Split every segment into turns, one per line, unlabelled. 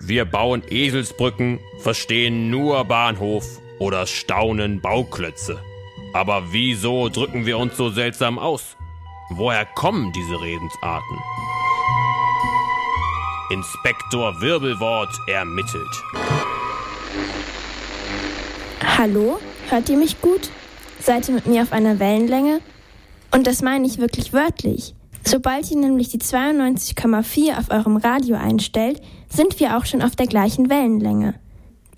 Wir bauen Eselsbrücken, verstehen nur Bahnhof oder staunen Bauklötze. Aber wieso drücken wir uns so seltsam aus? Woher kommen diese Redensarten? Inspektor Wirbelwort ermittelt.
Hallo? Hört ihr mich gut? Seid ihr mit mir auf einer Wellenlänge? Und das meine ich wirklich wörtlich. Sobald ihr nämlich die 92,4 auf eurem Radio einstellt, sind wir auch schon auf der gleichen Wellenlänge.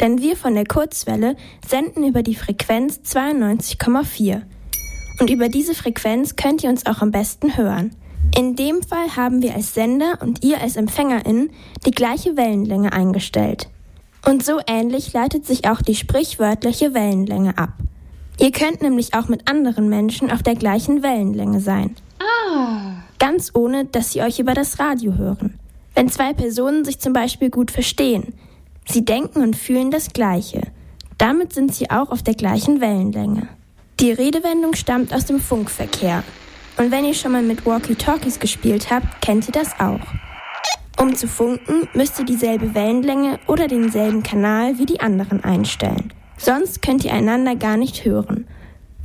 Denn wir von der Kurzwelle senden über die Frequenz 92,4. Und über diese Frequenz könnt ihr uns auch am besten hören. In dem Fall haben wir als Sender und ihr als Empfängerin die gleiche Wellenlänge eingestellt. Und so ähnlich leitet sich auch die sprichwörtliche Wellenlänge ab. Ihr könnt nämlich auch mit anderen Menschen auf der gleichen Wellenlänge sein. Ganz ohne, dass sie euch über das Radio hören. Wenn zwei Personen sich zum Beispiel gut verstehen, sie denken und fühlen das Gleiche. Damit sind sie auch auf der gleichen Wellenlänge. Die Redewendung stammt aus dem Funkverkehr. Und wenn ihr schon mal mit Walkie-Talkies gespielt habt, kennt ihr das auch. Um zu funken, müsst ihr dieselbe Wellenlänge oder denselben Kanal wie die anderen einstellen. Sonst könnt ihr einander gar nicht hören.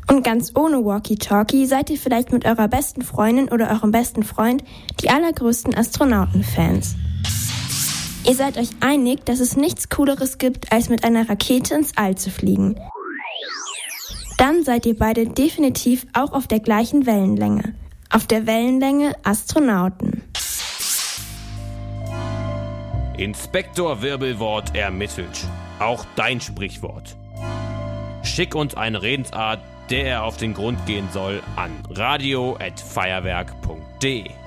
Und ganz ohne Walkie-Talkie seid ihr vielleicht mit eurer besten Freundin oder eurem besten Freund die allergrößten Astronautenfans. Ihr seid euch einig, dass es nichts Cooleres gibt, als mit einer Rakete ins All zu fliegen. Dann seid ihr beide definitiv auch auf der gleichen Wellenlänge. Auf der Wellenlänge Astronauten.
Inspektor Wirbelwort ermittelt. Auch dein Sprichwort. Schick uns eine Redensart, der er auf den Grund gehen soll, an radio.feuerwerk.de.